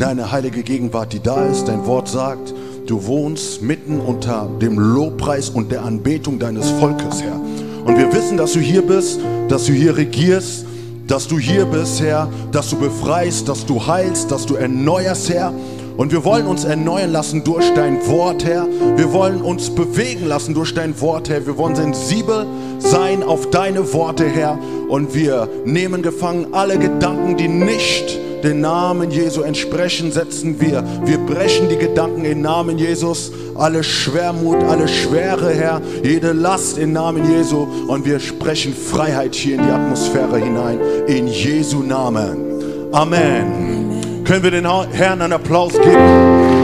deine heilige Gegenwart, die da ist. Dein Wort sagt, du wohnst mitten unter dem Lobpreis und der Anbetung deines Volkes, Herr. Und wir wissen, dass du hier bist, dass du hier regierst, dass du hier bist, Herr, dass du befreist, dass du heilst, dass du erneuerst, Herr. Und wir wollen uns erneuern lassen durch dein Wort, Herr. Wir wollen uns bewegen lassen durch dein Wort, Herr. Wir wollen sensibel sein auf deine Worte, Herr. Und wir nehmen gefangen alle Gedanken, die nicht den Namen Jesu entsprechen, setzen wir. Wir brechen die Gedanken im Namen Jesus, alle Schwermut, alle Schwere, Herr, jede Last im Namen Jesu und wir sprechen Freiheit hier in die Atmosphäre hinein, in Jesu Namen. Amen. Amen. Können wir den Herrn einen Applaus geben?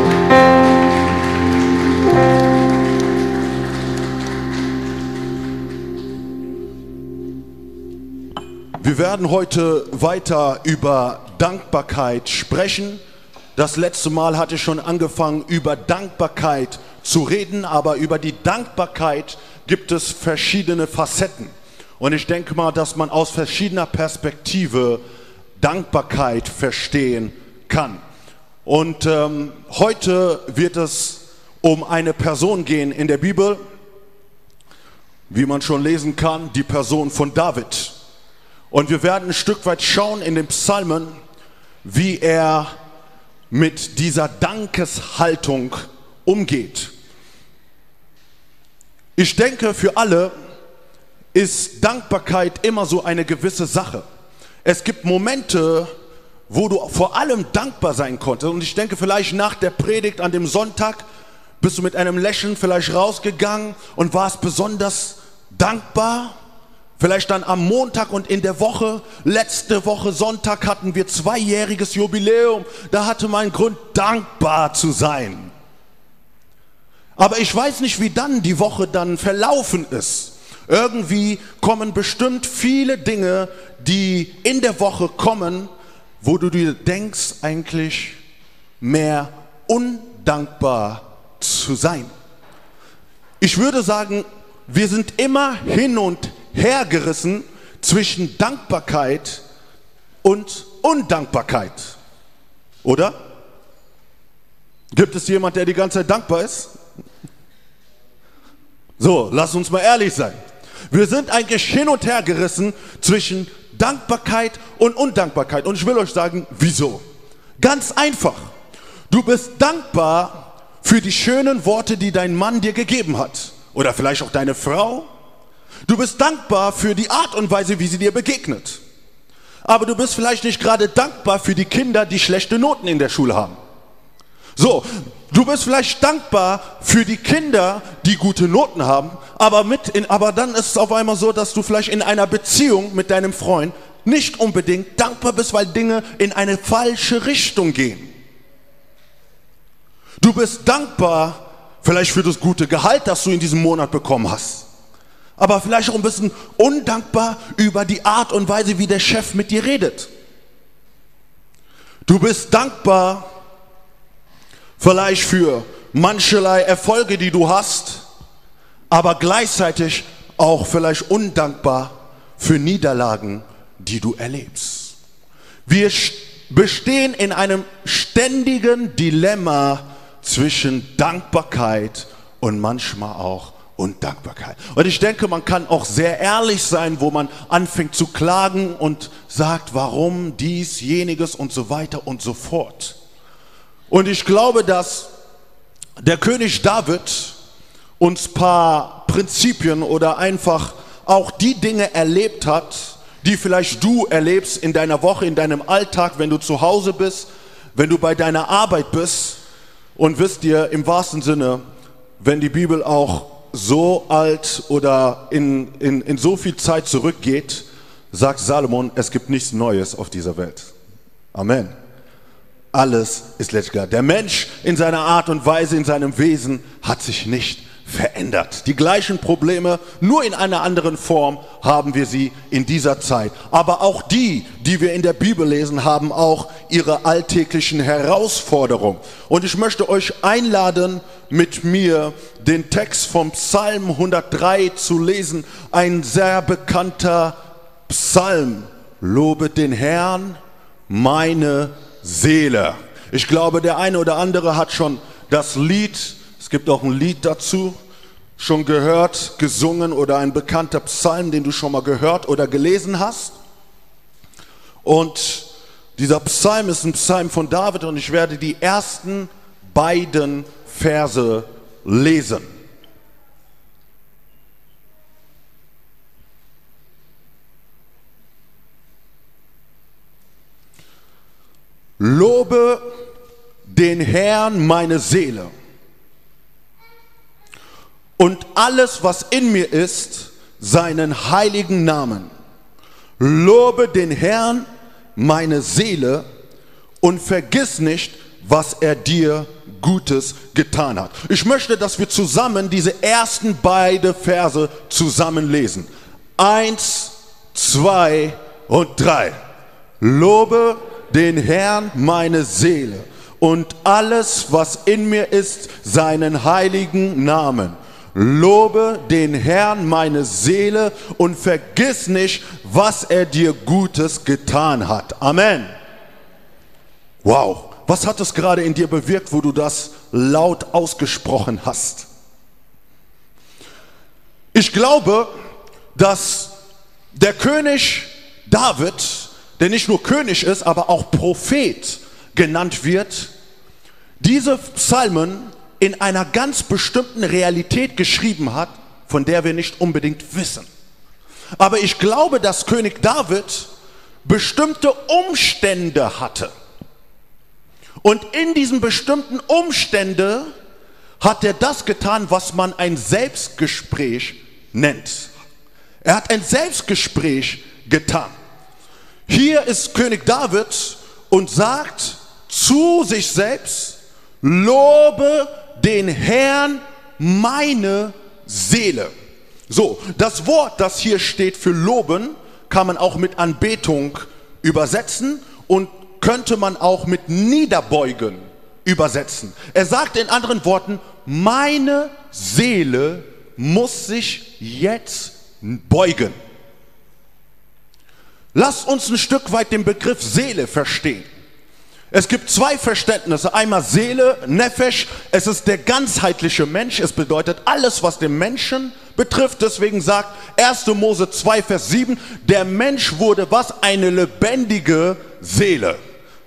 Wir werden heute weiter über Dankbarkeit sprechen. Das letzte Mal hatte ich schon angefangen, über Dankbarkeit zu reden, aber über die Dankbarkeit gibt es verschiedene Facetten. Und ich denke mal, dass man aus verschiedener Perspektive Dankbarkeit verstehen kann. Und ähm, heute wird es um eine Person gehen in der Bibel, wie man schon lesen kann, die Person von David. Und wir werden ein Stück weit schauen in den Psalmen, wie er mit dieser Dankeshaltung umgeht. Ich denke, für alle ist Dankbarkeit immer so eine gewisse Sache. Es gibt Momente, wo du vor allem dankbar sein konntest. Und ich denke, vielleicht nach der Predigt an dem Sonntag bist du mit einem Lächeln vielleicht rausgegangen und warst besonders dankbar. Vielleicht dann am Montag und in der Woche, letzte Woche Sonntag hatten wir zweijähriges Jubiläum. Da hatte man Grund, dankbar zu sein. Aber ich weiß nicht, wie dann die Woche dann verlaufen ist. Irgendwie kommen bestimmt viele Dinge, die in der Woche kommen, wo du dir denkst, eigentlich mehr undankbar zu sein. Ich würde sagen, wir sind immer hin und hergerissen zwischen Dankbarkeit und Undankbarkeit. Oder? Gibt es jemand, der die ganze Zeit dankbar ist? So, lass uns mal ehrlich sein. Wir sind eigentlich hin und her gerissen zwischen Dankbarkeit und Undankbarkeit. Und ich will euch sagen, wieso? Ganz einfach. Du bist dankbar für die schönen Worte, die dein Mann dir gegeben hat. Oder vielleicht auch deine Frau Du bist dankbar für die Art und Weise, wie sie dir begegnet. Aber du bist vielleicht nicht gerade dankbar für die Kinder, die schlechte Noten in der Schule haben. So, du bist vielleicht dankbar für die Kinder, die gute Noten haben, aber, mit in, aber dann ist es auf einmal so, dass du vielleicht in einer Beziehung mit deinem Freund nicht unbedingt dankbar bist, weil Dinge in eine falsche Richtung gehen. Du bist dankbar vielleicht für das gute Gehalt, das du in diesem Monat bekommen hast aber vielleicht auch ein bisschen undankbar über die Art und Weise, wie der Chef mit dir redet. Du bist dankbar vielleicht für mancherlei Erfolge, die du hast, aber gleichzeitig auch vielleicht undankbar für Niederlagen, die du erlebst. Wir bestehen in einem ständigen Dilemma zwischen Dankbarkeit und manchmal auch und Dankbarkeit. Und ich denke, man kann auch sehr ehrlich sein, wo man anfängt zu klagen und sagt, warum dies, jeniges und so weiter und so fort. Und ich glaube, dass der König David uns paar Prinzipien oder einfach auch die Dinge erlebt hat, die vielleicht du erlebst in deiner Woche, in deinem Alltag, wenn du zu Hause bist, wenn du bei deiner Arbeit bist. Und wisst ihr, im wahrsten Sinne, wenn die Bibel auch so alt oder in, in, in so viel Zeit zurückgeht, sagt Salomon, es gibt nichts Neues auf dieser Welt. Amen. alles ist letztlich. Der Mensch in seiner Art und Weise, in seinem Wesen hat sich nicht verändert. Die gleichen Probleme, nur in einer anderen Form haben wir sie in dieser Zeit. Aber auch die, die wir in der Bibel lesen, haben auch ihre alltäglichen Herausforderungen. Und ich möchte euch einladen, mit mir den Text vom Psalm 103 zu lesen. Ein sehr bekannter Psalm. Lobet den Herrn, meine Seele. Ich glaube, der eine oder andere hat schon das Lied es gibt auch ein Lied dazu, schon gehört, gesungen oder ein bekannter Psalm, den du schon mal gehört oder gelesen hast. Und dieser Psalm ist ein Psalm von David und ich werde die ersten beiden Verse lesen. Lobe den Herrn meine Seele und alles, was in mir ist, seinen heiligen Namen. Lobe den Herrn, meine Seele, und vergiss nicht, was er dir Gutes getan hat. Ich möchte, dass wir zusammen diese ersten beiden Verse zusammen lesen. Eins, zwei und drei. Lobe den Herrn, meine Seele, und alles, was in mir ist, seinen heiligen Namen. Lobe den Herrn meine Seele und vergiss nicht, was er dir Gutes getan hat. Amen. Wow, was hat es gerade in dir bewirkt, wo du das laut ausgesprochen hast? Ich glaube, dass der König David, der nicht nur König ist, aber auch Prophet genannt wird, diese Psalmen in einer ganz bestimmten Realität geschrieben hat, von der wir nicht unbedingt wissen. Aber ich glaube, dass König David bestimmte Umstände hatte. Und in diesen bestimmten Umständen hat er das getan, was man ein Selbstgespräch nennt. Er hat ein Selbstgespräch getan. Hier ist König David und sagt zu sich selbst, lobe den Herrn meine Seele. So, das Wort, das hier steht für loben, kann man auch mit Anbetung übersetzen und könnte man auch mit niederbeugen übersetzen. Er sagt in anderen Worten, meine Seele muss sich jetzt beugen. Lasst uns ein Stück weit den Begriff Seele verstehen. Es gibt zwei Verständnisse. Einmal Seele, Nefesh. Es ist der ganzheitliche Mensch. Es bedeutet alles, was den Menschen betrifft. Deswegen sagt 1. Mose 2, Vers 7, der Mensch wurde was? Eine lebendige Seele.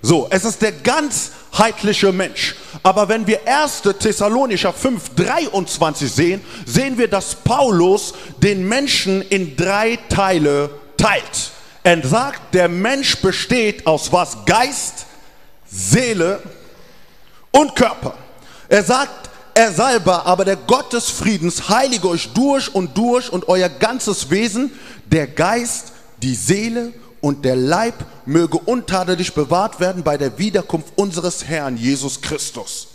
So, es ist der ganzheitliche Mensch. Aber wenn wir 1. Thessalonicher 5, 23 sehen, sehen wir, dass Paulus den Menschen in drei Teile teilt. Er sagt, der Mensch besteht aus was? Geist, Seele und Körper. Er sagt, er selber, aber der Gott des Friedens heilige euch durch und durch und euer ganzes Wesen, der Geist, die Seele und der Leib möge untadelig bewahrt werden bei der Wiederkunft unseres Herrn Jesus Christus.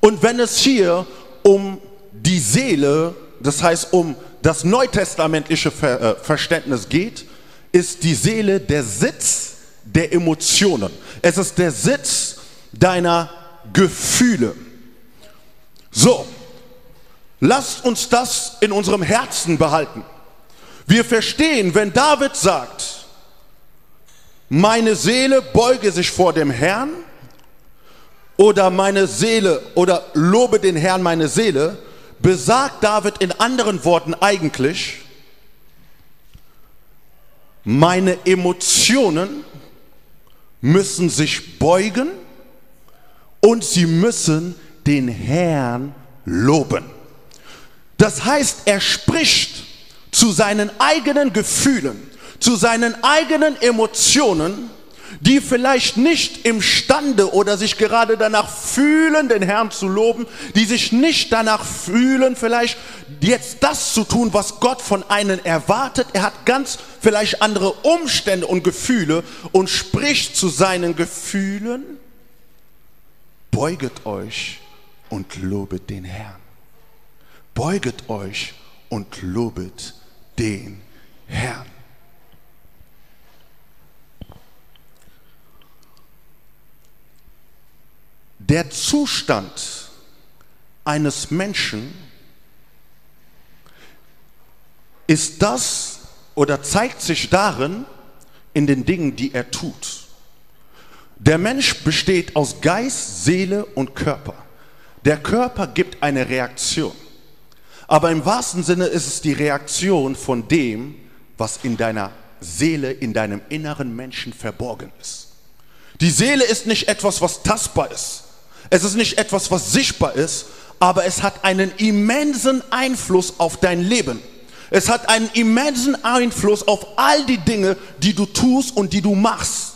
Und wenn es hier um die Seele, das heißt um das neutestamentliche äh, Verständnis geht, ist die Seele der Sitz der Emotionen. Es ist der Sitz deiner Gefühle. So, lasst uns das in unserem Herzen behalten. Wir verstehen, wenn David sagt, meine Seele beuge sich vor dem Herrn oder meine Seele oder lobe den Herrn meine Seele, besagt David in anderen Worten eigentlich, meine Emotionen müssen sich beugen und sie müssen den Herrn loben. Das heißt, er spricht zu seinen eigenen Gefühlen, zu seinen eigenen Emotionen die vielleicht nicht imstande oder sich gerade danach fühlen, den Herrn zu loben, die sich nicht danach fühlen, vielleicht jetzt das zu tun, was Gott von einem erwartet. Er hat ganz vielleicht andere Umstände und Gefühle und spricht zu seinen Gefühlen beuget euch und lobet den Herrn. Beuget euch und lobet den Herrn. Der Zustand eines Menschen ist das oder zeigt sich darin in den Dingen, die er tut. Der Mensch besteht aus Geist, Seele und Körper. Der Körper gibt eine Reaktion. Aber im wahrsten Sinne ist es die Reaktion von dem, was in deiner Seele, in deinem inneren Menschen verborgen ist. Die Seele ist nicht etwas, was tastbar ist. Es ist nicht etwas, was sichtbar ist, aber es hat einen immensen Einfluss auf dein Leben. Es hat einen immensen Einfluss auf all die Dinge, die du tust und die du machst.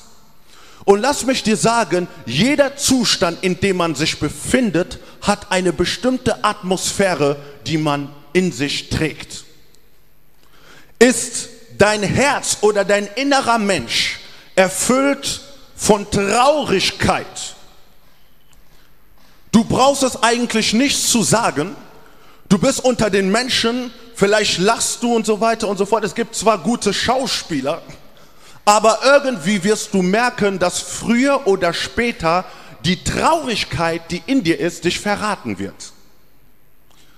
Und lass mich dir sagen, jeder Zustand, in dem man sich befindet, hat eine bestimmte Atmosphäre, die man in sich trägt. Ist dein Herz oder dein innerer Mensch erfüllt von Traurigkeit, du brauchst es eigentlich nicht zu sagen, du bist unter den Menschen, vielleicht lachst du und so weiter und so fort. Es gibt zwar gute Schauspieler, aber irgendwie wirst du merken, dass früher oder später die Traurigkeit, die in dir ist, dich verraten wird.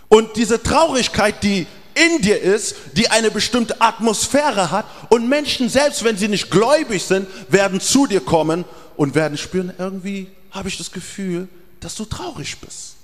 Und diese Traurigkeit, die in dir ist, die eine bestimmte Atmosphäre hat und Menschen, selbst wenn sie nicht gläubig sind, werden zu dir kommen und werden spüren, irgendwie habe ich das Gefühl, dass du traurig bist.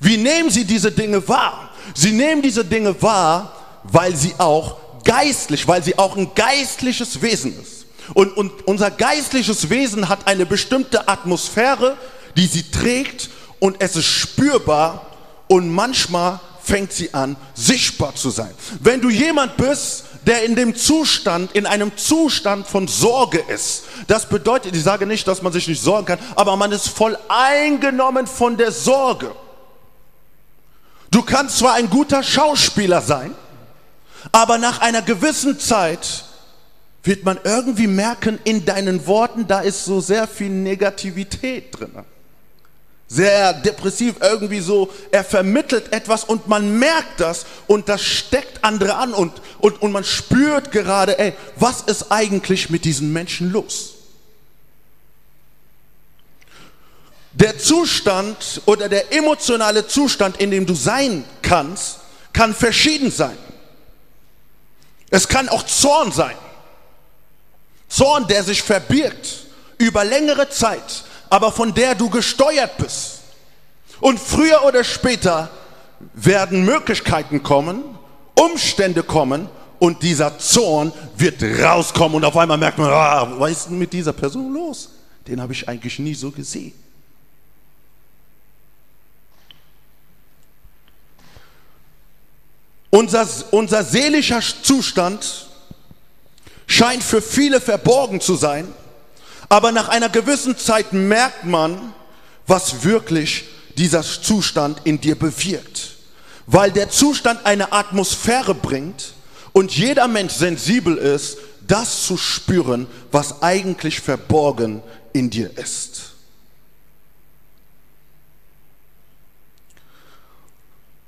Wie nehmen sie diese Dinge wahr? Sie nehmen diese Dinge wahr, weil sie auch geistlich, weil sie auch ein geistliches Wesen ist. Und, und unser geistliches Wesen hat eine bestimmte Atmosphäre, die sie trägt und es ist spürbar und manchmal fängt sie an, sichtbar zu sein. Wenn du jemand bist, der in dem Zustand, in einem Zustand von Sorge ist, das bedeutet, ich sage nicht, dass man sich nicht sorgen kann, aber man ist voll eingenommen von der Sorge. Du kannst zwar ein guter Schauspieler sein, aber nach einer gewissen Zeit wird man irgendwie merken, in deinen Worten, da ist so sehr viel Negativität drin. Sehr depressiv irgendwie so, er vermittelt etwas und man merkt das und das steckt andere an und, und, und man spürt gerade, ey, was ist eigentlich mit diesen Menschen los? Der Zustand oder der emotionale Zustand, in dem du sein kannst, kann verschieden sein. Es kann auch Zorn sein. Zorn, der sich verbirgt über längere Zeit, aber von der du gesteuert bist. Und früher oder später werden Möglichkeiten kommen, Umstände kommen und dieser Zorn wird rauskommen und auf einmal merkt man, ah, was ist denn mit dieser Person los? Den habe ich eigentlich nie so gesehen. Unser, unser seelischer Zustand scheint für viele verborgen zu sein, aber nach einer gewissen Zeit merkt man, was wirklich dieser Zustand in dir bewirkt. Weil der Zustand eine Atmosphäre bringt und jeder Mensch sensibel ist, das zu spüren, was eigentlich verborgen in dir ist.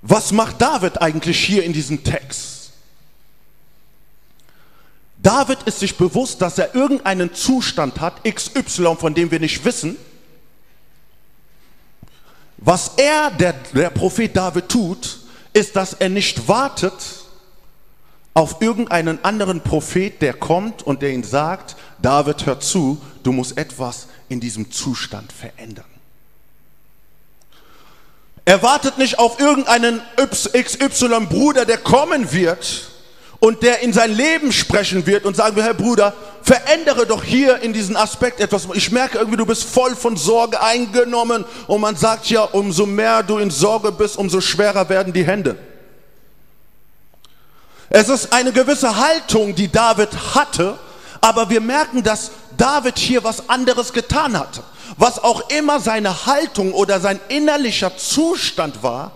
Was macht David eigentlich hier in diesem Text? David ist sich bewusst, dass er irgendeinen Zustand hat, XY, von dem wir nicht wissen. Was er, der, der Prophet David tut, ist, dass er nicht wartet auf irgendeinen anderen Prophet, der kommt und der ihn sagt, David, hör zu, du musst etwas in diesem Zustand verändern. Er wartet nicht auf irgendeinen XY-Bruder, der kommen wird und der in sein Leben sprechen wird und sagen wir, Herr Bruder, verändere doch hier in diesem Aspekt etwas. Ich merke irgendwie, du bist voll von Sorge eingenommen und man sagt ja, umso mehr du in Sorge bist, umso schwerer werden die Hände. Es ist eine gewisse Haltung, die David hatte, aber wir merken, dass David hier was anderes getan hatte was auch immer seine Haltung oder sein innerlicher Zustand war,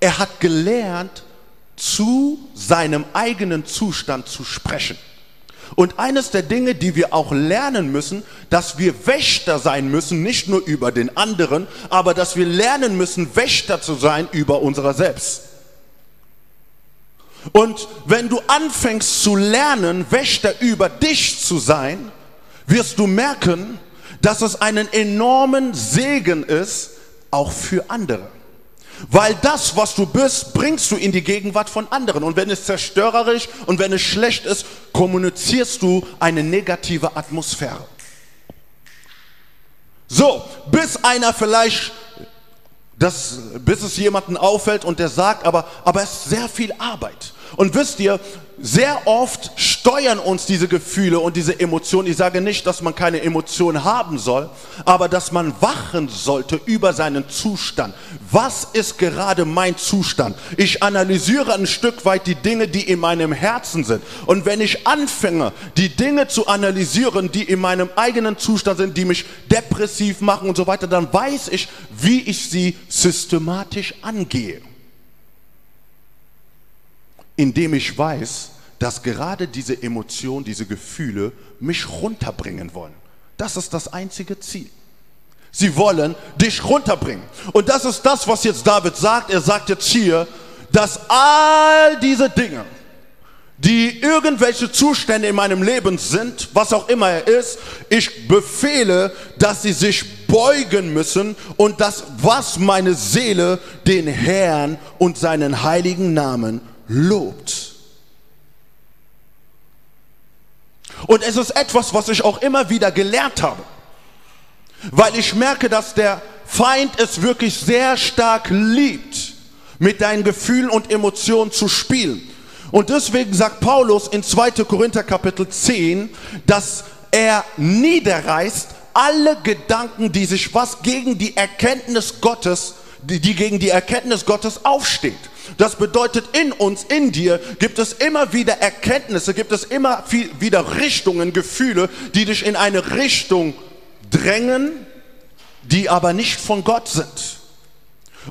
er hat gelernt, zu seinem eigenen Zustand zu sprechen. Und eines der Dinge, die wir auch lernen müssen, dass wir Wächter sein müssen, nicht nur über den anderen, aber dass wir lernen müssen, Wächter zu sein über unserer selbst. Und wenn du anfängst zu lernen, Wächter über dich zu sein, wirst du merken, dass es einen enormen Segen ist, auch für andere. Weil das, was du bist, bringst du in die Gegenwart von anderen. Und wenn es zerstörerisch und wenn es schlecht ist, kommunizierst du eine negative Atmosphäre. So, bis einer vielleicht, das, bis es jemanden auffällt und der sagt, aber, aber es ist sehr viel Arbeit. Und wisst ihr, sehr oft steuern uns diese Gefühle und diese Emotionen. Ich sage nicht, dass man keine Emotionen haben soll, aber dass man wachen sollte über seinen Zustand. Was ist gerade mein Zustand? Ich analysiere ein Stück weit die Dinge, die in meinem Herzen sind. Und wenn ich anfange, die Dinge zu analysieren, die in meinem eigenen Zustand sind, die mich depressiv machen und so weiter, dann weiß ich, wie ich sie systematisch angehe indem ich weiß, dass gerade diese Emotionen, diese Gefühle mich runterbringen wollen. Das ist das einzige Ziel. Sie wollen dich runterbringen. Und das ist das, was jetzt David sagt. Er sagt jetzt hier, dass all diese Dinge, die irgendwelche Zustände in meinem Leben sind, was auch immer er ist, ich befehle, dass sie sich beugen müssen und das, was meine Seele den Herrn und seinen heiligen Namen lobt. Und es ist etwas, was ich auch immer wieder gelernt habe, weil ich merke, dass der Feind es wirklich sehr stark liebt, mit deinen Gefühlen und Emotionen zu spielen. Und deswegen sagt Paulus in 2. Korinther Kapitel 10, dass er niederreißt alle Gedanken, die sich was gegen die Erkenntnis Gottes, die, die gegen die Erkenntnis Gottes aufsteht. Das bedeutet, in uns, in dir, gibt es immer wieder Erkenntnisse, gibt es immer wieder Richtungen, Gefühle, die dich in eine Richtung drängen, die aber nicht von Gott sind.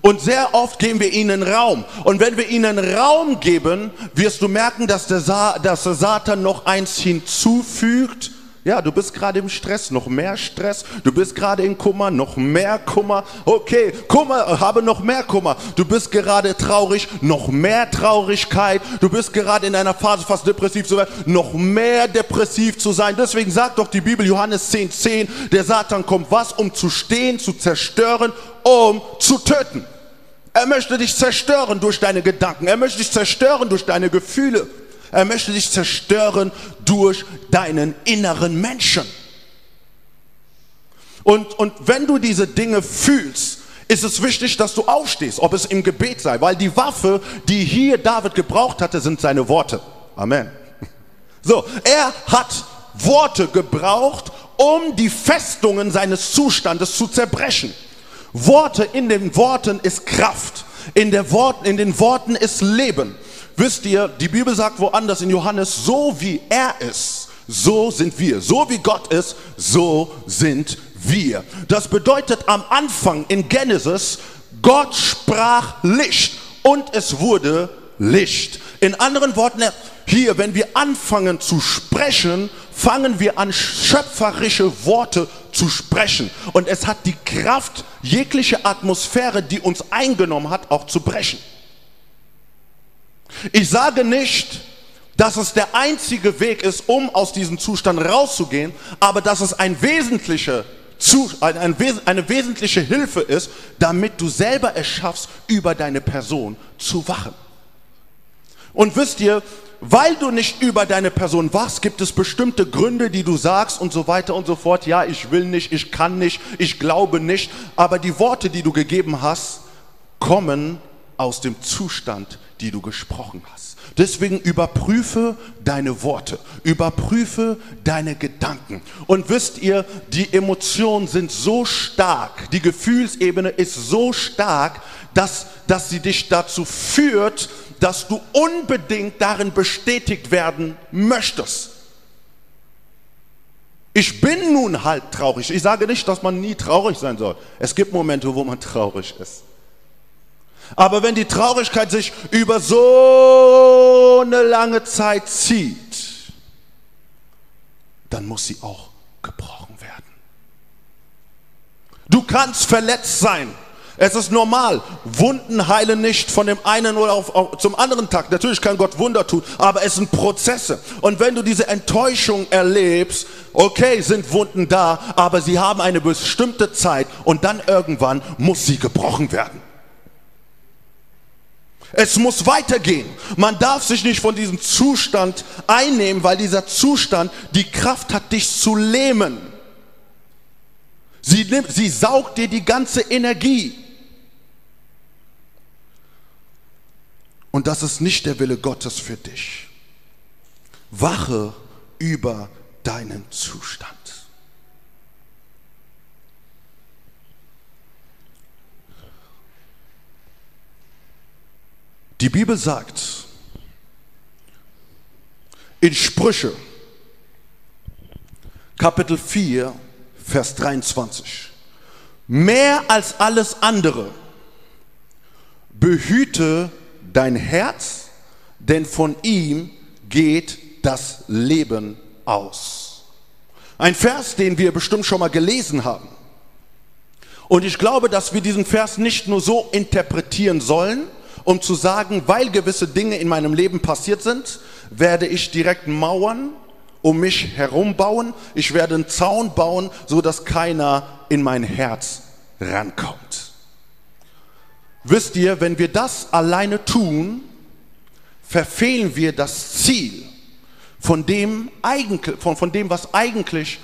Und sehr oft geben wir ihnen Raum. Und wenn wir ihnen Raum geben, wirst du merken, dass der, Sa dass der Satan noch eins hinzufügt, ja, du bist gerade im Stress, noch mehr Stress. Du bist gerade in Kummer, noch mehr Kummer. Okay, Kummer, habe noch mehr Kummer. Du bist gerade traurig, noch mehr Traurigkeit. Du bist gerade in einer Phase fast depressiv zu werden, noch mehr depressiv zu sein. Deswegen sagt doch die Bibel Johannes 10, 10, der Satan kommt was, um zu stehen, zu zerstören, um zu töten. Er möchte dich zerstören durch deine Gedanken. Er möchte dich zerstören durch deine Gefühle. Er möchte dich zerstören durch deinen inneren Menschen. Und, und wenn du diese Dinge fühlst, ist es wichtig, dass du aufstehst, ob es im Gebet sei, weil die Waffe, die hier David gebraucht hatte, sind seine Worte. Amen. So, er hat Worte gebraucht, um die Festungen seines Zustandes zu zerbrechen. Worte, in den Worten ist Kraft. In, Wort, in den Worten ist Leben. Wisst ihr, die Bibel sagt woanders in Johannes, so wie er ist, so sind wir. So wie Gott ist, so sind wir. Das bedeutet am Anfang in Genesis, Gott sprach Licht und es wurde Licht. In anderen Worten, hier, wenn wir anfangen zu sprechen, fangen wir an, schöpferische Worte zu sprechen. Und es hat die Kraft, jegliche Atmosphäre, die uns eingenommen hat, auch zu brechen. Ich sage nicht, dass es der einzige Weg ist, um aus diesem Zustand rauszugehen, aber dass es ein wesentlicher eine wesentliche Hilfe ist, damit du selber es schaffst, über deine Person zu wachen. Und wisst ihr, weil du nicht über deine Person wachst, gibt es bestimmte Gründe, die du sagst und so weiter und so fort. Ja, ich will nicht, ich kann nicht, ich glaube nicht. Aber die Worte, die du gegeben hast, kommen aus dem Zustand, die du gesprochen hast. Deswegen überprüfe deine Worte, überprüfe deine Gedanken. Und wisst ihr, die Emotionen sind so stark, die Gefühlsebene ist so stark, dass, dass sie dich dazu führt, dass du unbedingt darin bestätigt werden möchtest. Ich bin nun halt traurig. Ich sage nicht, dass man nie traurig sein soll. Es gibt Momente, wo man traurig ist. Aber wenn die Traurigkeit sich über so eine lange Zeit zieht, dann muss sie auch gebrochen werden. Du kannst verletzt sein. Es ist normal. Wunden heilen nicht von dem einen oder auf, auf, zum anderen Tag. Natürlich kann Gott Wunder tun, aber es sind Prozesse. Und wenn du diese Enttäuschung erlebst, okay, sind Wunden da, aber sie haben eine bestimmte Zeit und dann irgendwann muss sie gebrochen werden. Es muss weitergehen. Man darf sich nicht von diesem Zustand einnehmen, weil dieser Zustand die Kraft hat, dich zu lähmen. Sie, nimmt, sie saugt dir die ganze Energie. Und das ist nicht der Wille Gottes für dich. Wache über deinen Zustand. Die Bibel sagt in Sprüche, Kapitel 4, Vers 23, mehr als alles andere behüte dein Herz, denn von ihm geht das Leben aus. Ein Vers, den wir bestimmt schon mal gelesen haben. Und ich glaube, dass wir diesen Vers nicht nur so interpretieren sollen, um zu sagen, weil gewisse Dinge in meinem Leben passiert sind, werde ich direkt Mauern um mich herum bauen. Ich werde einen Zaun bauen, so dass keiner in mein Herz rankommt. Wisst ihr, wenn wir das alleine tun, verfehlen wir das Ziel von dem, von, von dem, was eigentlich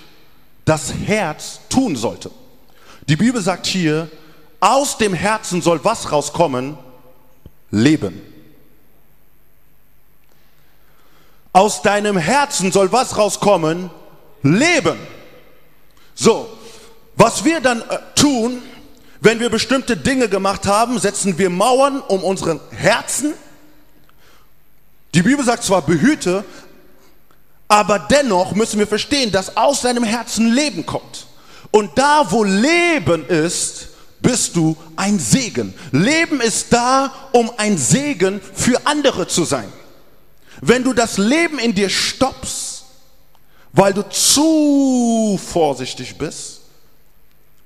das Herz tun sollte. Die Bibel sagt hier, aus dem Herzen soll was rauskommen? Leben. Aus deinem Herzen soll was rauskommen? Leben. So, was wir dann äh, tun, wenn wir bestimmte Dinge gemacht haben, setzen wir Mauern um unseren Herzen. Die Bibel sagt zwar behüte, aber dennoch müssen wir verstehen, dass aus deinem Herzen Leben kommt. Und da, wo Leben ist, bist du ein Segen. Leben ist da, um ein Segen für andere zu sein. Wenn du das Leben in dir stoppst, weil du zu vorsichtig bist,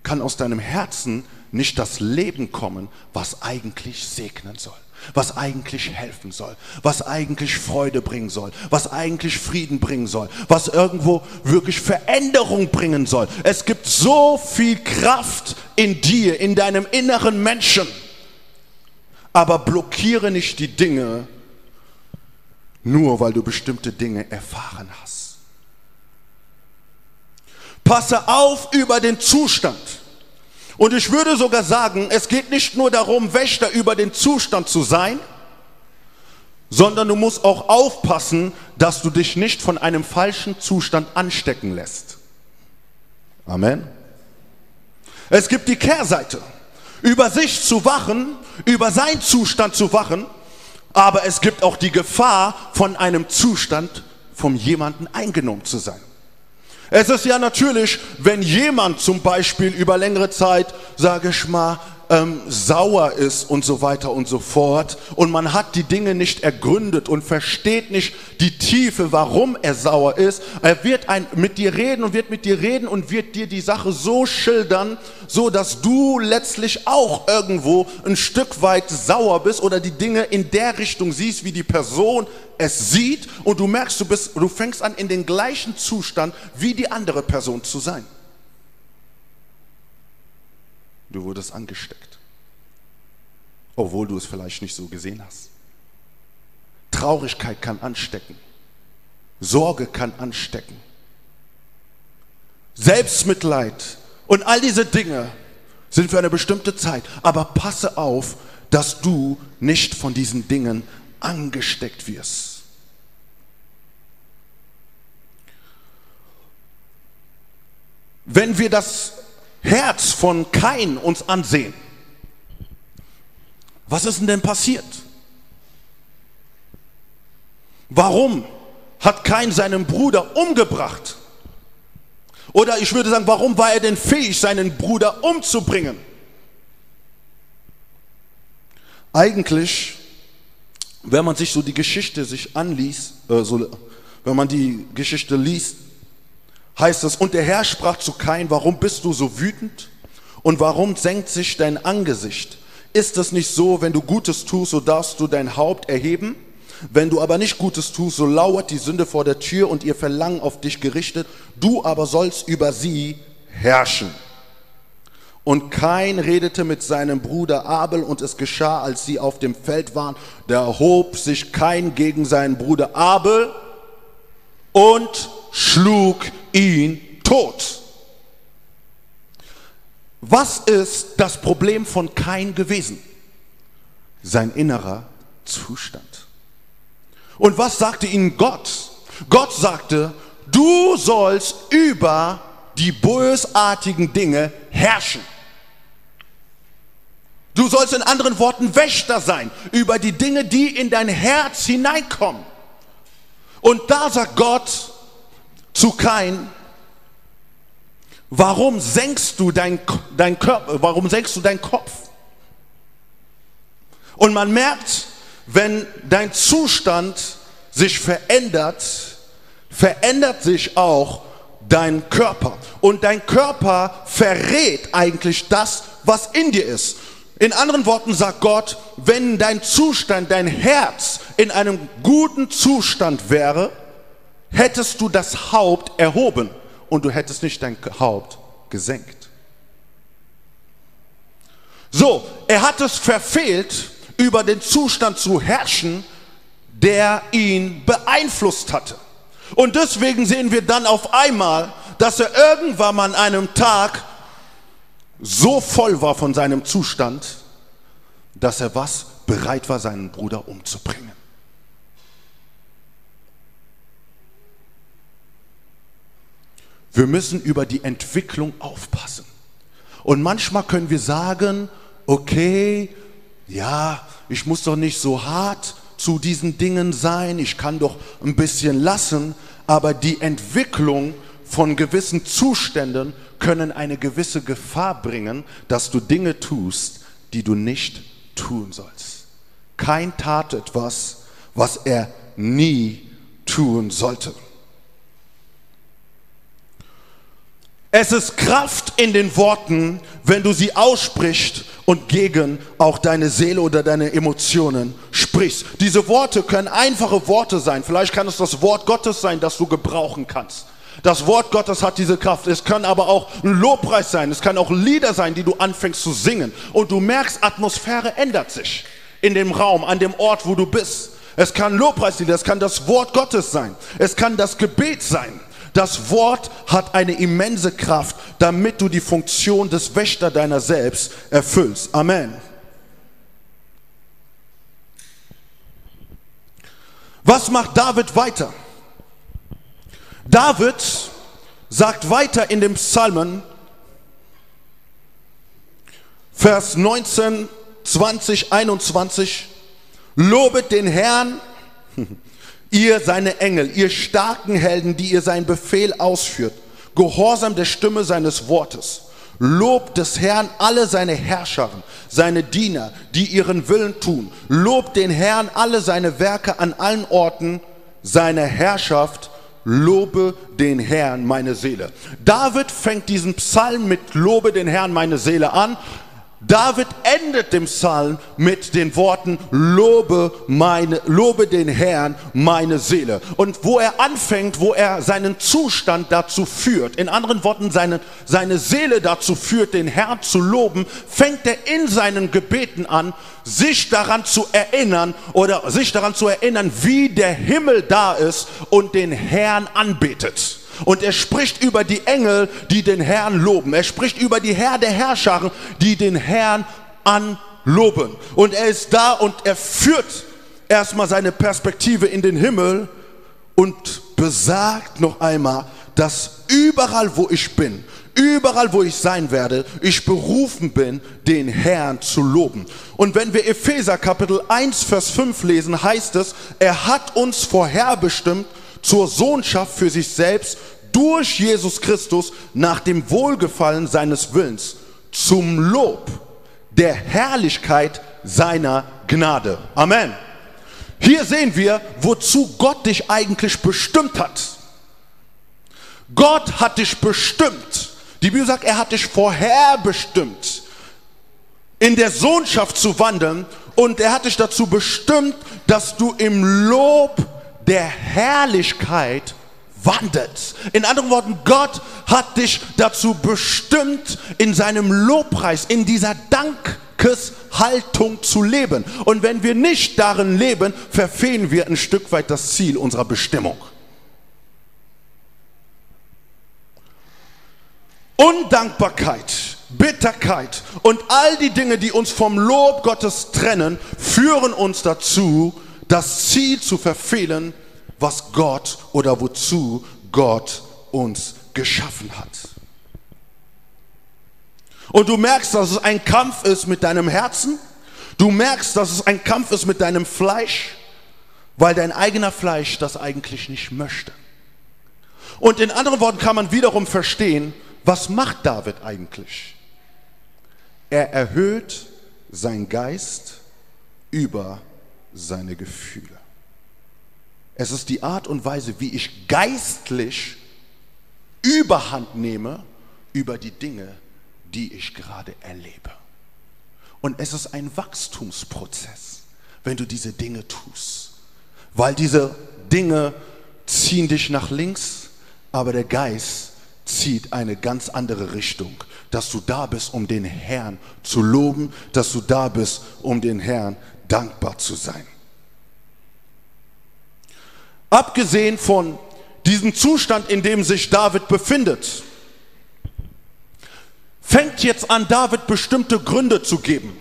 kann aus deinem Herzen nicht das Leben kommen, was eigentlich segnen soll, was eigentlich helfen soll, was eigentlich Freude bringen soll, was eigentlich Frieden bringen soll, was irgendwo wirklich Veränderung bringen soll. Es gibt so viel Kraft in dir, in deinem inneren Menschen. Aber blockiere nicht die Dinge, nur weil du bestimmte Dinge erfahren hast. Passe auf über den Zustand. Und ich würde sogar sagen, es geht nicht nur darum, Wächter über den Zustand zu sein, sondern du musst auch aufpassen, dass du dich nicht von einem falschen Zustand anstecken lässt. Amen. Es gibt die Kehrseite. Über sich zu wachen, über seinen Zustand zu wachen, aber es gibt auch die Gefahr, von einem Zustand von jemandem eingenommen zu sein. Es ist ja natürlich, wenn jemand zum Beispiel über längere Zeit, sage ich mal, ähm, sauer ist und so weiter und so fort und man hat die Dinge nicht ergründet und versteht nicht die Tiefe, warum er sauer ist. Er wird ein, mit dir reden und wird mit dir reden und wird dir die Sache so schildern, so dass du letztlich auch irgendwo ein Stück weit sauer bist oder die Dinge in der Richtung siehst, wie die Person es sieht und du merkst, du bist, du fängst an in den gleichen Zustand wie die andere Person zu sein. Du wurdest angesteckt, obwohl du es vielleicht nicht so gesehen hast. Traurigkeit kann anstecken. Sorge kann anstecken. Selbstmitleid und all diese Dinge sind für eine bestimmte Zeit. Aber passe auf, dass du nicht von diesen Dingen angesteckt wirst. Wenn wir das Herz von Kain uns ansehen, was ist denn denn passiert? Warum hat Kain seinen Bruder umgebracht? Oder ich würde sagen, warum war er denn fähig, seinen Bruder umzubringen? Eigentlich, wenn man sich so die Geschichte sich anliest, äh, so, wenn man die Geschichte liest, heißt es, und der Herr sprach zu Kain, warum bist du so wütend? Und warum senkt sich dein Angesicht? Ist es nicht so, wenn du Gutes tust, so darfst du dein Haupt erheben? Wenn du aber nicht Gutes tust, so lauert die Sünde vor der Tür und ihr Verlangen auf dich gerichtet, du aber sollst über sie herrschen. Und Kain redete mit seinem Bruder Abel und es geschah, als sie auf dem Feld waren, da erhob sich Kain gegen seinen Bruder Abel und schlug ihn tot. Was ist das Problem von Kain gewesen? Sein innerer Zustand. Und was sagte ihnen Gott? Gott sagte, du sollst über die bösartigen Dinge herrschen. Du sollst in anderen Worten Wächter sein über die Dinge, die in dein Herz hineinkommen. Und da sagt Gott zu Kain, warum senkst du dein, dein Körper, warum senkst du deinen Kopf? Und man merkt, wenn dein Zustand sich verändert, verändert sich auch dein Körper. Und dein Körper verrät eigentlich das, was in dir ist. In anderen Worten sagt Gott, wenn dein Zustand, dein Herz in einem guten Zustand wäre, hättest du das Haupt erhoben und du hättest nicht dein Haupt gesenkt. So, er hat es verfehlt, über den Zustand zu herrschen, der ihn beeinflusst hatte. Und deswegen sehen wir dann auf einmal, dass er irgendwann an einem Tag so voll war von seinem Zustand, dass er was bereit war, seinen Bruder umzubringen. Wir müssen über die Entwicklung aufpassen. Und manchmal können wir sagen, okay, ja, ich muss doch nicht so hart zu diesen Dingen sein, ich kann doch ein bisschen lassen, aber die Entwicklung von gewissen Zuständen können eine gewisse Gefahr bringen, dass du Dinge tust, die du nicht tun sollst. Kein tat etwas, was er nie tun sollte. Es ist Kraft in den Worten, wenn du sie aussprichst und gegen auch deine Seele oder deine Emotionen sprichst. Diese Worte können einfache Worte sein. Vielleicht kann es das Wort Gottes sein, das du gebrauchen kannst. Das Wort Gottes hat diese Kraft. Es kann aber auch ein Lobpreis sein. Es kann auch Lieder sein, die du anfängst zu singen. Und du merkst, Atmosphäre ändert sich in dem Raum, an dem Ort, wo du bist. Es kann Lobpreislieder, es kann das Wort Gottes sein. Es kann das Gebet sein. Das Wort hat eine immense Kraft, damit du die Funktion des Wächter deiner selbst erfüllst. Amen. Was macht David weiter? David sagt weiter in dem Psalmen, Vers 19, 20, 21, lobet den Herrn, Ihr seine Engel, ihr starken Helden, die ihr seinen Befehl ausführt, gehorsam der Stimme seines Wortes. Lobt des Herrn alle seine Herrscher, seine Diener, die ihren Willen tun. Lobt den Herrn alle seine Werke an allen Orten seiner Herrschaft. Lobe den Herrn meine Seele. David fängt diesen Psalm mit Lobe den Herrn meine Seele an David endet den Psalm mit den Worten, lobe, meine, lobe den Herrn, meine Seele. Und wo er anfängt, wo er seinen Zustand dazu führt, in anderen Worten seine, seine Seele dazu führt, den Herrn zu loben, fängt er in seinen Gebeten an, sich daran zu erinnern oder sich daran zu erinnern, wie der Himmel da ist und den Herrn anbetet. Und er spricht über die Engel, die den Herrn loben. Er spricht über die Herr der Herrscher, die den Herrn anloben. Und er ist da und er führt erstmal seine Perspektive in den Himmel und besagt noch einmal, dass überall, wo ich bin, überall, wo ich sein werde, ich berufen bin, den Herrn zu loben. Und wenn wir Epheser Kapitel 1, Vers 5 lesen, heißt es, er hat uns vorherbestimmt zur Sohnschaft für sich selbst durch Jesus Christus nach dem Wohlgefallen seines Willens zum Lob der Herrlichkeit seiner Gnade. Amen. Hier sehen wir, wozu Gott dich eigentlich bestimmt hat. Gott hat dich bestimmt. Die Bibel sagt, er hat dich vorherbestimmt, in der Sohnschaft zu wandeln und er hat dich dazu bestimmt, dass du im Lob der Herrlichkeit wandelst. In anderen Worten, Gott hat dich dazu bestimmt, in seinem Lobpreis, in dieser Dankeshaltung zu leben. Und wenn wir nicht darin leben, verfehlen wir ein Stück weit das Ziel unserer Bestimmung. Undankbarkeit, Bitterkeit und all die Dinge, die uns vom Lob Gottes trennen, führen uns dazu, das Ziel zu verfehlen, was Gott oder wozu Gott uns geschaffen hat. Und du merkst, dass es ein Kampf ist mit deinem Herzen. Du merkst, dass es ein Kampf ist mit deinem Fleisch, weil dein eigener Fleisch das eigentlich nicht möchte. Und in anderen Worten kann man wiederum verstehen, was macht David eigentlich? Er erhöht sein Geist über seine Gefühle. Es ist die Art und Weise, wie ich geistlich Überhand nehme über die Dinge, die ich gerade erlebe. Und es ist ein Wachstumsprozess, wenn du diese Dinge tust. Weil diese Dinge ziehen dich nach links, aber der Geist zieht eine ganz andere Richtung. Dass du da bist, um den Herrn zu loben, dass du da bist, um den Herrn dankbar zu sein. Abgesehen von diesem Zustand, in dem sich David befindet, fängt jetzt an, David bestimmte Gründe zu geben.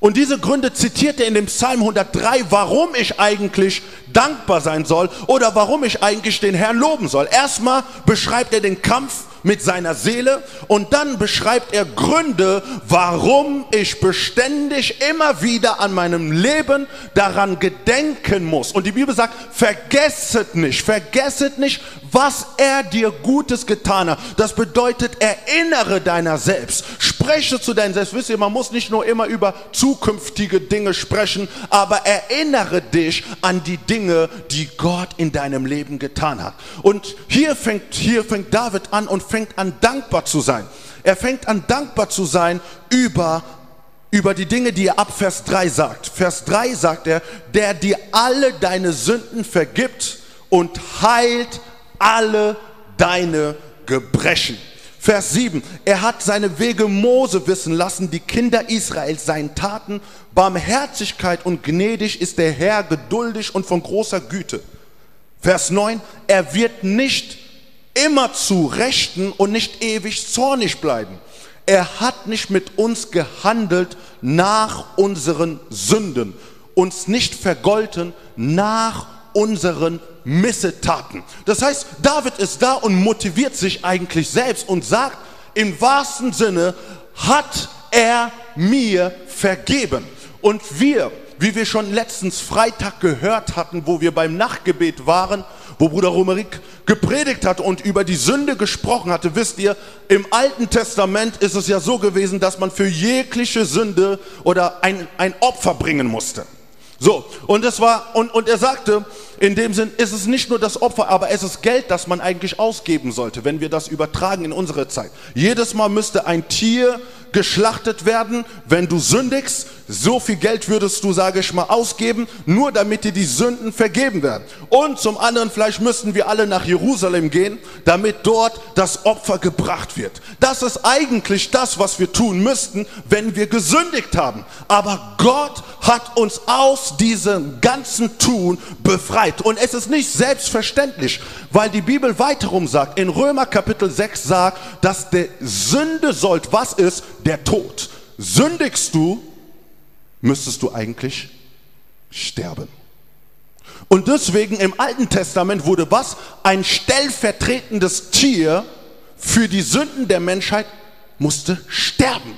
Und diese Gründe zitiert er in dem Psalm 103, warum ich eigentlich dankbar sein soll oder warum ich eigentlich den Herrn loben soll. Erstmal beschreibt er den Kampf mit seiner Seele und dann beschreibt er Gründe, warum ich beständig immer wieder an meinem Leben daran gedenken muss. Und die Bibel sagt, vergesset nicht, vergesset nicht, was er dir Gutes getan hat. Das bedeutet, erinnere deiner selbst. Spreche zu deinem Selbst. Wisst ihr, man muss nicht nur immer über zukünftige Dinge sprechen, aber erinnere dich an die Dinge, die Gott in deinem Leben getan hat. Und hier fängt, hier fängt David an und fängt an dankbar zu sein. Er fängt an dankbar zu sein über über die Dinge, die er ab Vers 3 sagt. Vers 3 sagt er, der dir alle deine Sünden vergibt und heilt alle deine Gebrechen. Vers 7, er hat seine Wege Mose wissen lassen, die Kinder Israels seinen Taten. Barmherzigkeit und gnädig ist der Herr, geduldig und von großer Güte. Vers 9, er wird nicht immer zu Rechten und nicht ewig zornig bleiben. Er hat nicht mit uns gehandelt nach unseren Sünden, uns nicht vergolten nach unseren Missetaten. Das heißt, David ist da und motiviert sich eigentlich selbst und sagt, im wahrsten Sinne hat er mir vergeben. Und wir, wie wir schon letztens Freitag gehört hatten, wo wir beim Nachtgebet waren, wo Bruder Romerik gepredigt hat und über die Sünde gesprochen hatte, wisst ihr, im Alten Testament ist es ja so gewesen, dass man für jegliche Sünde oder ein, ein Opfer bringen musste. So, und es war, und, und er sagte, in dem Sinn ist es nicht nur das Opfer, aber es ist Geld, das man eigentlich ausgeben sollte, wenn wir das übertragen in unsere Zeit. Jedes Mal müsste ein Tier geschlachtet werden, wenn du sündigst. So viel Geld würdest du, sage ich mal, ausgeben, nur damit dir die Sünden vergeben werden. Und zum anderen, vielleicht müssten wir alle nach Jerusalem gehen, damit dort das Opfer gebracht wird. Das ist eigentlich das, was wir tun müssten, wenn wir gesündigt haben. Aber Gott hat uns aus diesem ganzen Tun befreit. Und es ist nicht selbstverständlich, weil die Bibel weiterum sagt, in Römer Kapitel 6 sagt, dass der Sünde sollt, was ist? Der Tod. Sündigst du, müsstest du eigentlich sterben. Und deswegen im Alten Testament wurde was? Ein stellvertretendes Tier für die Sünden der Menschheit musste sterben.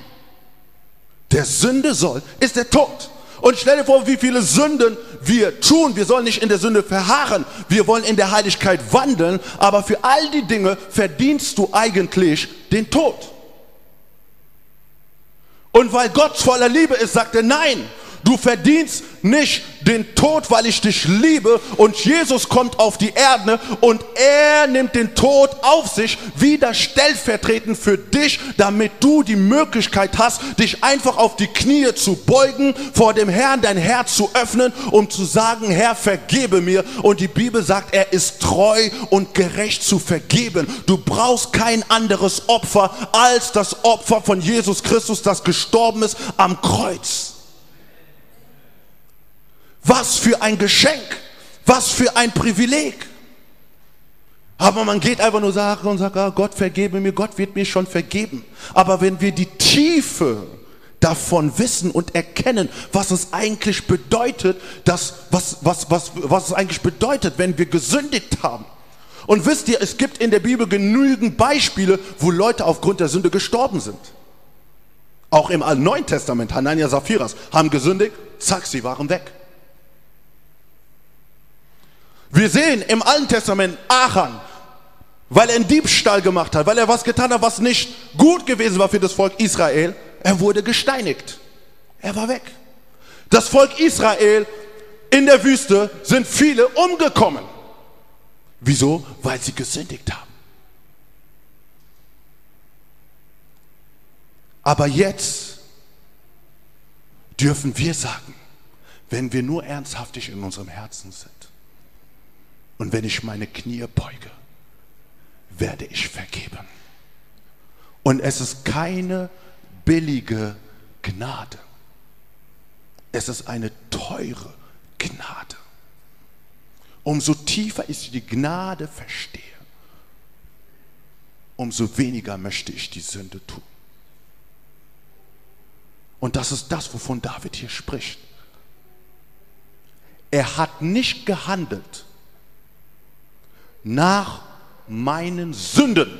Der Sünde soll ist der Tod. Und stell dir vor, wie viele Sünden wir tun. Wir sollen nicht in der Sünde verharren. Wir wollen in der Heiligkeit wandeln. Aber für all die Dinge verdienst du eigentlich den Tod. Und weil Gott voller Liebe ist, sagt er, nein, du verdienst nicht den Tod, weil ich dich liebe und Jesus kommt auf die Erde und er nimmt den Tod auf sich, wieder stellvertretend für dich, damit du die Möglichkeit hast, dich einfach auf die Knie zu beugen, vor dem Herrn dein Herz zu öffnen, um zu sagen, Herr, vergebe mir. Und die Bibel sagt, er ist treu und gerecht zu vergeben. Du brauchst kein anderes Opfer als das Opfer von Jesus Christus, das gestorben ist am Kreuz. Was für ein Geschenk, was für ein Privileg. Aber man geht einfach nur sagen und sagt, ah, Gott vergebe mir, Gott wird mir schon vergeben. Aber wenn wir die Tiefe davon wissen und erkennen, was es eigentlich bedeutet, dass, was, was, was, was es eigentlich bedeutet, wenn wir gesündigt haben. Und wisst ihr, es gibt in der Bibel genügend Beispiele, wo Leute aufgrund der Sünde gestorben sind. Auch im Neuen Testament, Hanania Saphiras, haben gesündigt, zack, sie waren weg. Wir sehen im Alten Testament Achan, weil er einen Diebstahl gemacht hat, weil er was getan hat, was nicht gut gewesen war für das Volk Israel. Er wurde gesteinigt. Er war weg. Das Volk Israel in der Wüste sind viele umgekommen. Wieso? Weil sie gesündigt haben. Aber jetzt dürfen wir sagen, wenn wir nur ernsthaftig in unserem Herzen sind und wenn ich meine Knie beuge, werde ich vergeben. Und es ist keine billige Gnade. Es ist eine teure Gnade. Umso tiefer ich die Gnade verstehe, umso weniger möchte ich die Sünde tun. Und das ist das, wovon David hier spricht. Er hat nicht gehandelt nach meinen Sünden.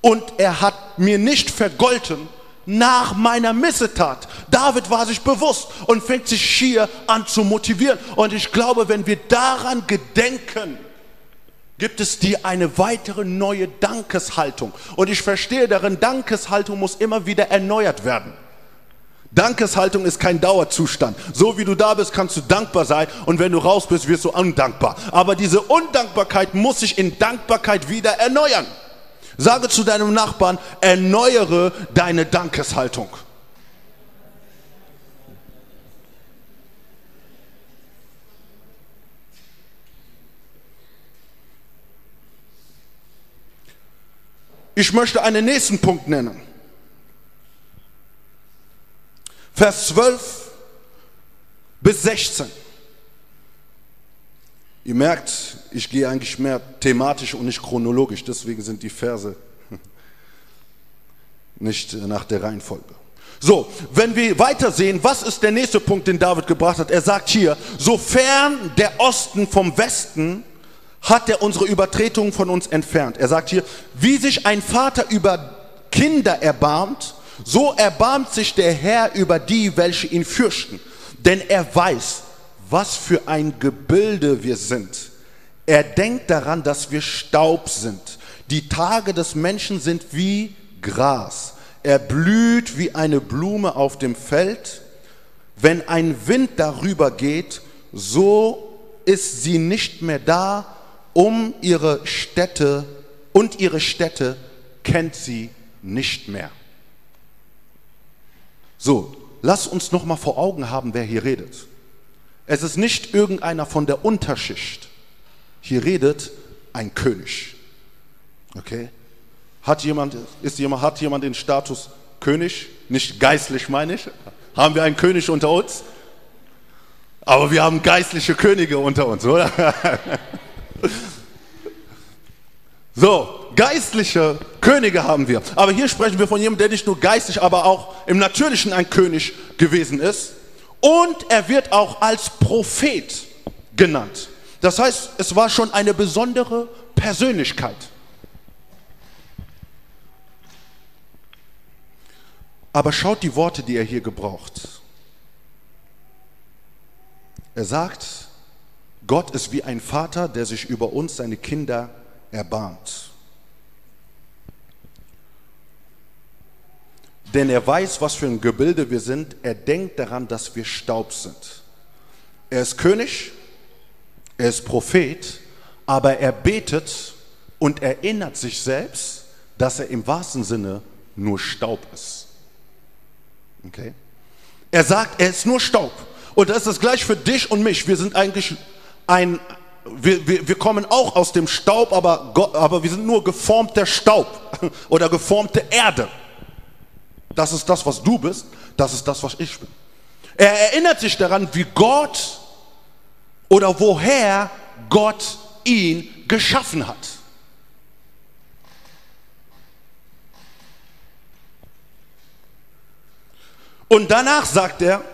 Und er hat mir nicht vergolten nach meiner Missetat. David war sich bewusst und fängt sich hier an zu motivieren. Und ich glaube, wenn wir daran gedenken, gibt es dir eine weitere neue Dankeshaltung. Und ich verstehe darin, Dankeshaltung muss immer wieder erneuert werden. Dankeshaltung ist kein Dauerzustand. So wie du da bist, kannst du dankbar sein und wenn du raus bist, wirst du undankbar. Aber diese Undankbarkeit muss sich in Dankbarkeit wieder erneuern. Sage zu deinem Nachbarn, erneuere deine Dankeshaltung. Ich möchte einen nächsten Punkt nennen. Vers 12 bis 16. Ihr merkt, ich gehe eigentlich mehr thematisch und nicht chronologisch, deswegen sind die Verse nicht nach der Reihenfolge. So, wenn wir weitersehen, was ist der nächste Punkt, den David gebracht hat? Er sagt hier, sofern der Osten vom Westen hat er unsere Übertretungen von uns entfernt. Er sagt hier, wie sich ein Vater über Kinder erbarmt, so erbarmt sich der Herr über die, welche ihn fürchten. Denn er weiß, was für ein Gebilde wir sind. Er denkt daran, dass wir Staub sind. Die Tage des Menschen sind wie Gras. Er blüht wie eine Blume auf dem Feld. Wenn ein Wind darüber geht, so ist sie nicht mehr da, um ihre Städte und ihre Städte kennt sie nicht mehr. So, lass uns noch mal vor Augen haben, wer hier redet. Es ist nicht irgendeiner von der Unterschicht. Hier redet ein König. Okay? Hat jemand, ist jemand, hat jemand den Status König? Nicht geistlich meine ich. Haben wir einen König unter uns? Aber wir haben geistliche Könige unter uns, oder? so, geistliche Könige haben wir. Aber hier sprechen wir von jemandem, der nicht nur geistlich, aber auch im Natürlichen ein König gewesen ist. Und er wird auch als Prophet genannt. Das heißt, es war schon eine besondere Persönlichkeit. Aber schaut die Worte, die er hier gebraucht. Er sagt, Gott ist wie ein Vater, der sich über uns, seine Kinder, erbarmt. Denn er weiß, was für ein Gebilde wir sind. Er denkt daran, dass wir Staub sind. Er ist König, er ist Prophet, aber er betet und erinnert sich selbst, dass er im wahrsten Sinne nur Staub ist. Okay? Er sagt, er ist nur Staub. Und das ist gleich für dich und mich. Wir sind eigentlich ein, wir, wir, wir kommen auch aus dem Staub, aber, aber wir sind nur geformter Staub oder geformte Erde. Das ist das, was du bist, das ist das, was ich bin. Er erinnert sich daran, wie Gott oder woher Gott ihn geschaffen hat. Und danach sagt er,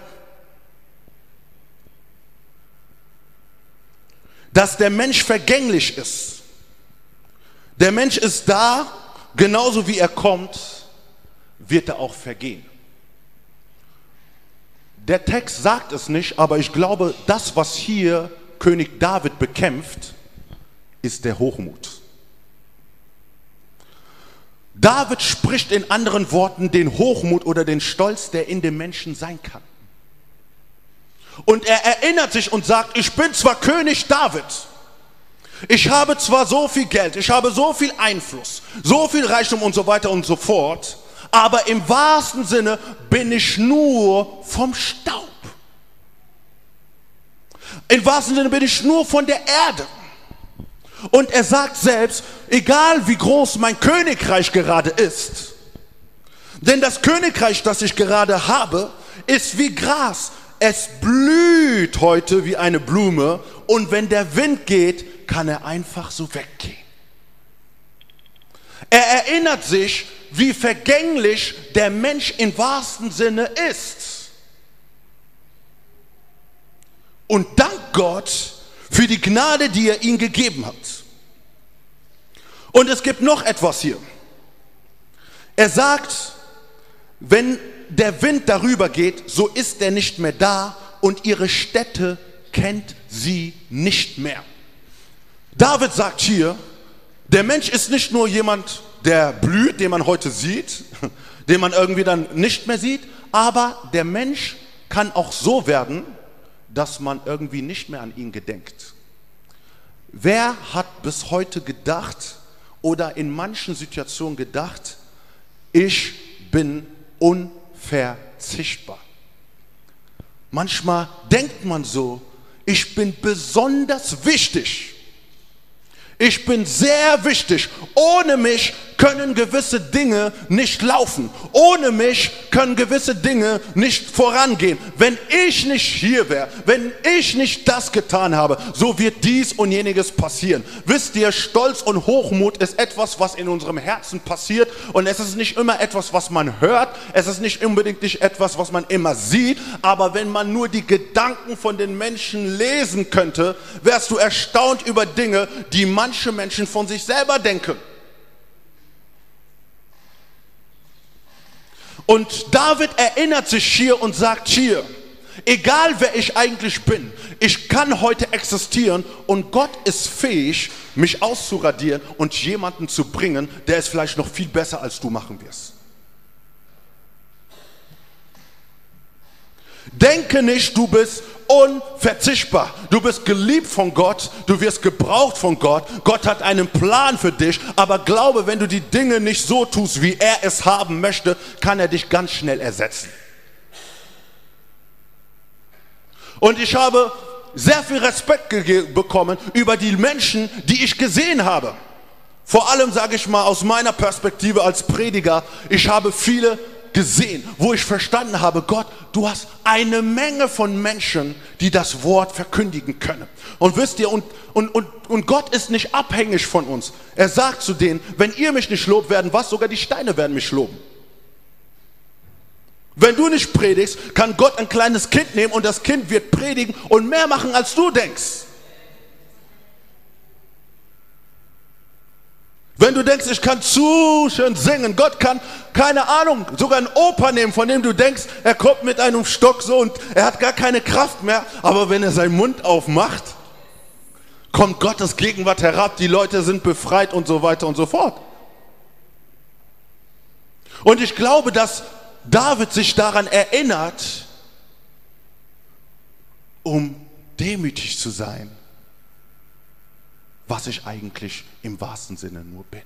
dass der Mensch vergänglich ist. Der Mensch ist da, genauso wie er kommt, wird er auch vergehen. Der Text sagt es nicht, aber ich glaube, das, was hier König David bekämpft, ist der Hochmut. David spricht in anderen Worten den Hochmut oder den Stolz, der in dem Menschen sein kann. Und er erinnert sich und sagt, ich bin zwar König David, ich habe zwar so viel Geld, ich habe so viel Einfluss, so viel Reichtum und so weiter und so fort, aber im wahrsten Sinne bin ich nur vom Staub. Im wahrsten Sinne bin ich nur von der Erde. Und er sagt selbst, egal wie groß mein Königreich gerade ist, denn das Königreich, das ich gerade habe, ist wie Gras. Es blüht heute wie eine Blume und wenn der Wind geht, kann er einfach so weggehen. Er erinnert sich, wie vergänglich der Mensch im wahrsten Sinne ist. Und dank Gott für die Gnade, die er ihm gegeben hat. Und es gibt noch etwas hier. Er sagt, wenn der Wind darüber geht, so ist er nicht mehr da und ihre Städte kennt sie nicht mehr. David sagt hier, der Mensch ist nicht nur jemand, der blüht, den man heute sieht, den man irgendwie dann nicht mehr sieht, aber der Mensch kann auch so werden, dass man irgendwie nicht mehr an ihn gedenkt. Wer hat bis heute gedacht oder in manchen Situationen gedacht, ich bin unverzichtbar? Manchmal denkt man so, ich bin besonders wichtig. Ich bin sehr wichtig. Ohne mich können gewisse Dinge nicht laufen. Ohne mich können gewisse Dinge nicht vorangehen. Wenn ich nicht hier wäre, wenn ich nicht das getan habe, so wird dies und jeniges passieren. Wisst ihr, Stolz und Hochmut ist etwas, was in unserem Herzen passiert und es ist nicht immer etwas, was man hört. Es ist nicht unbedingt nicht etwas, was man immer sieht. Aber wenn man nur die Gedanken von den Menschen lesen könnte, wärst du erstaunt über Dinge, die manche Menschen von sich selber denken. Und David erinnert sich hier und sagt hier, egal wer ich eigentlich bin, ich kann heute existieren und Gott ist fähig, mich auszuradieren und jemanden zu bringen, der es vielleicht noch viel besser als du machen wirst. Denke nicht, du bist unverzichtbar. Du bist geliebt von Gott, du wirst gebraucht von Gott. Gott hat einen Plan für dich, aber glaube, wenn du die Dinge nicht so tust, wie er es haben möchte, kann er dich ganz schnell ersetzen. Und ich habe sehr viel Respekt bekommen über die Menschen, die ich gesehen habe. Vor allem sage ich mal aus meiner Perspektive als Prediger, ich habe viele gesehen, wo ich verstanden habe, Gott, du hast eine Menge von Menschen, die das Wort verkündigen können. Und wisst ihr, und, und, und, und Gott ist nicht abhängig von uns. Er sagt zu denen, wenn ihr mich nicht lobt, werden was? Sogar die Steine werden mich loben. Wenn du nicht predigst, kann Gott ein kleines Kind nehmen und das Kind wird predigen und mehr machen, als du denkst. Wenn du denkst, ich kann zu schön singen, Gott kann, keine Ahnung, sogar einen Opa nehmen, von dem du denkst, er kommt mit einem Stock so und er hat gar keine Kraft mehr, aber wenn er seinen Mund aufmacht, kommt Gottes Gegenwart herab, die Leute sind befreit und so weiter und so fort. Und ich glaube, dass David sich daran erinnert, um demütig zu sein, was ich eigentlich im wahrsten Sinne nur bin.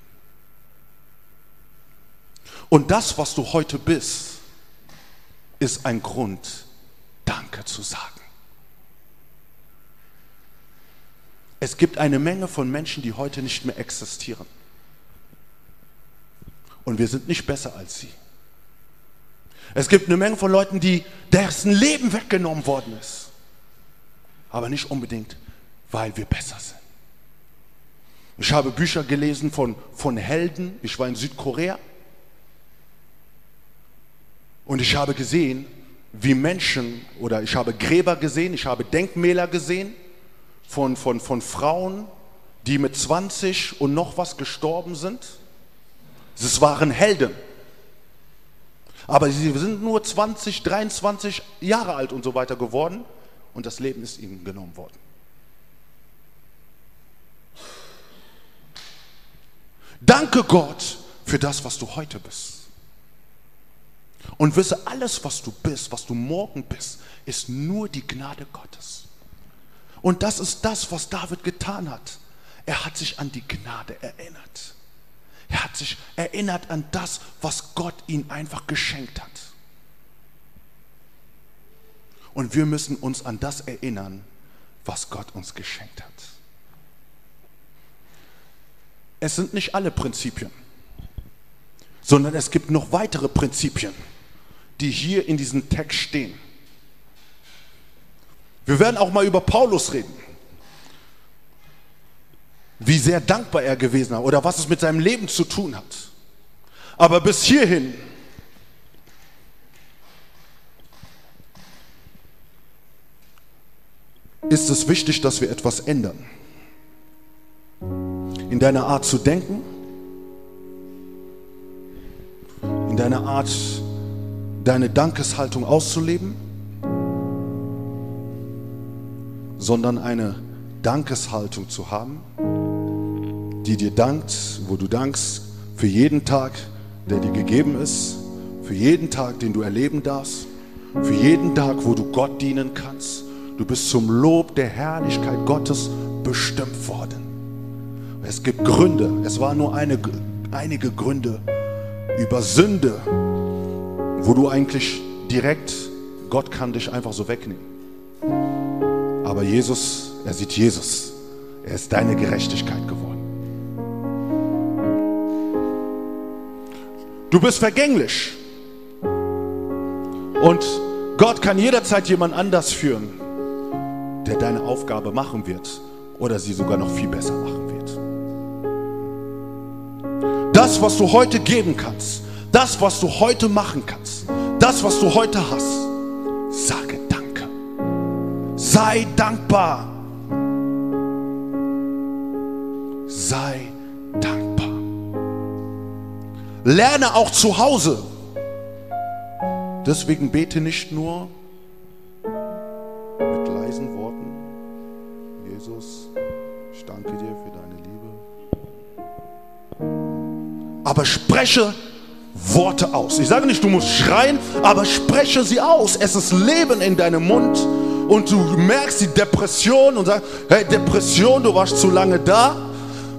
Und das, was du heute bist, ist ein Grund, Danke zu sagen. Es gibt eine Menge von Menschen, die heute nicht mehr existieren. Und wir sind nicht besser als sie. Es gibt eine Menge von Leuten, die dessen Leben weggenommen worden ist. Aber nicht unbedingt, weil wir besser sind. Ich habe Bücher gelesen von, von Helden. Ich war in Südkorea. Und ich habe gesehen, wie Menschen, oder ich habe Gräber gesehen, ich habe Denkmäler gesehen von, von, von Frauen, die mit 20 und noch was gestorben sind. Es waren Helden. Aber sie sind nur 20, 23 Jahre alt und so weiter geworden und das Leben ist ihnen genommen worden. Danke Gott für das, was du heute bist. Und wisse, alles, was du bist, was du morgen bist, ist nur die Gnade Gottes. Und das ist das, was David getan hat. Er hat sich an die Gnade erinnert. Er hat sich erinnert an das, was Gott ihm einfach geschenkt hat. Und wir müssen uns an das erinnern, was Gott uns geschenkt hat. Es sind nicht alle Prinzipien, sondern es gibt noch weitere Prinzipien, die hier in diesem Text stehen. Wir werden auch mal über Paulus reden wie sehr dankbar er gewesen hat oder was es mit seinem Leben zu tun hat. Aber bis hierhin ist es wichtig, dass wir etwas ändern. In deiner Art zu denken, in deiner Art, deine Dankeshaltung auszuleben, sondern eine Dankeshaltung zu haben, die dir dankt, wo du dankst für jeden Tag, der dir gegeben ist, für jeden Tag, den du erleben darfst, für jeden Tag, wo du Gott dienen kannst. Du bist zum Lob der Herrlichkeit Gottes bestimmt worden. Es gibt Gründe, es waren nur eine, einige Gründe über Sünde, wo du eigentlich direkt, Gott kann dich einfach so wegnehmen. Aber Jesus, er sieht Jesus. Er ist deine Gerechtigkeit geworden. Du bist vergänglich. Und Gott kann jederzeit jemand anders führen, der deine Aufgabe machen wird oder sie sogar noch viel besser machen Das, was du heute geben kannst, das, was du heute machen kannst, das, was du heute hast, sage Danke. Sei dankbar. Sei Lerne auch zu Hause. Deswegen bete nicht nur mit leisen Worten. Jesus, ich danke dir Aber spreche Worte aus. Ich sage nicht, du musst schreien, aber spreche sie aus. Es ist Leben in deinem Mund und du merkst die Depression und sagst, hey Depression, du warst zu lange da.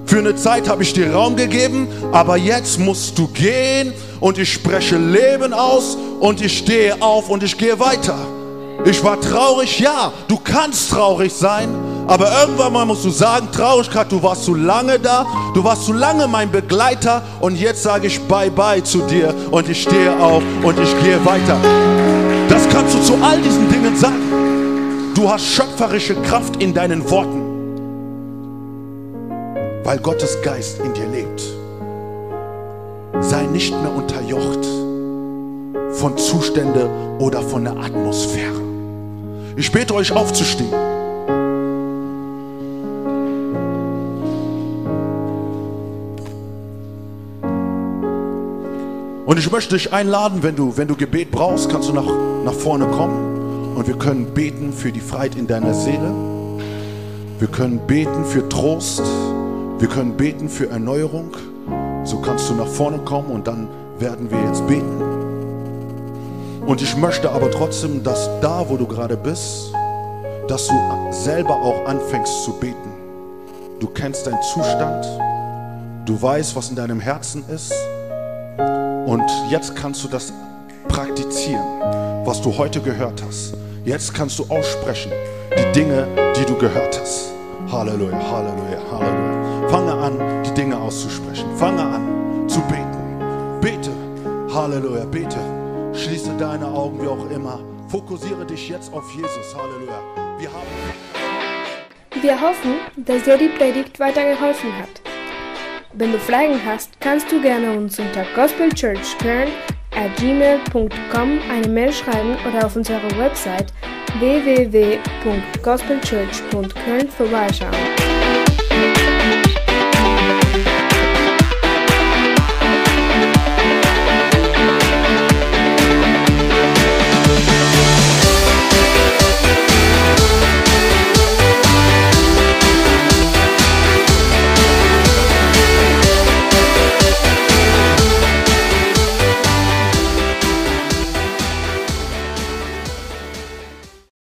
Für eine Zeit habe ich dir Raum gegeben, aber jetzt musst du gehen und ich spreche Leben aus und ich stehe auf und ich gehe weiter. Ich war traurig, ja, du kannst traurig sein, aber irgendwann mal musst du sagen, Traurigkeit, du warst zu lange da, du warst zu lange mein Begleiter und jetzt sage ich Bye-bye zu dir und ich stehe auf und ich gehe weiter. Das kannst du zu all diesen Dingen sagen. Du hast schöpferische Kraft in deinen Worten weil Gottes Geist in dir lebt. Sei nicht mehr unterjocht von Zustände oder von der Atmosphäre. Ich bete euch aufzustehen. Und ich möchte dich einladen, wenn du, wenn du Gebet brauchst, kannst du nach, nach vorne kommen und wir können beten für die Freiheit in deiner Seele. Wir können beten für Trost. Wir können beten für Erneuerung. So kannst du nach vorne kommen und dann werden wir jetzt beten. Und ich möchte aber trotzdem, dass da, wo du gerade bist, dass du selber auch anfängst zu beten. Du kennst deinen Zustand, du weißt, was in deinem Herzen ist. Und jetzt kannst du das praktizieren, was du heute gehört hast. Jetzt kannst du aussprechen die Dinge, die du gehört hast. Halleluja, Halleluja, Halleluja. Fange an, die Dinge auszusprechen. Fange an zu beten. Bete, Halleluja, bete. Schließe deine Augen, wie auch immer. Fokussiere dich jetzt auf Jesus. Halleluja. Wir haben. Wir hoffen, dass dir die Predigt weitergeholfen hat. Wenn du Fragen hast, kannst du gerne uns unter gospelchurchkern at gmail.com eine Mail schreiben oder auf unserer Website www.gospelchurch.köln vorbeischauen.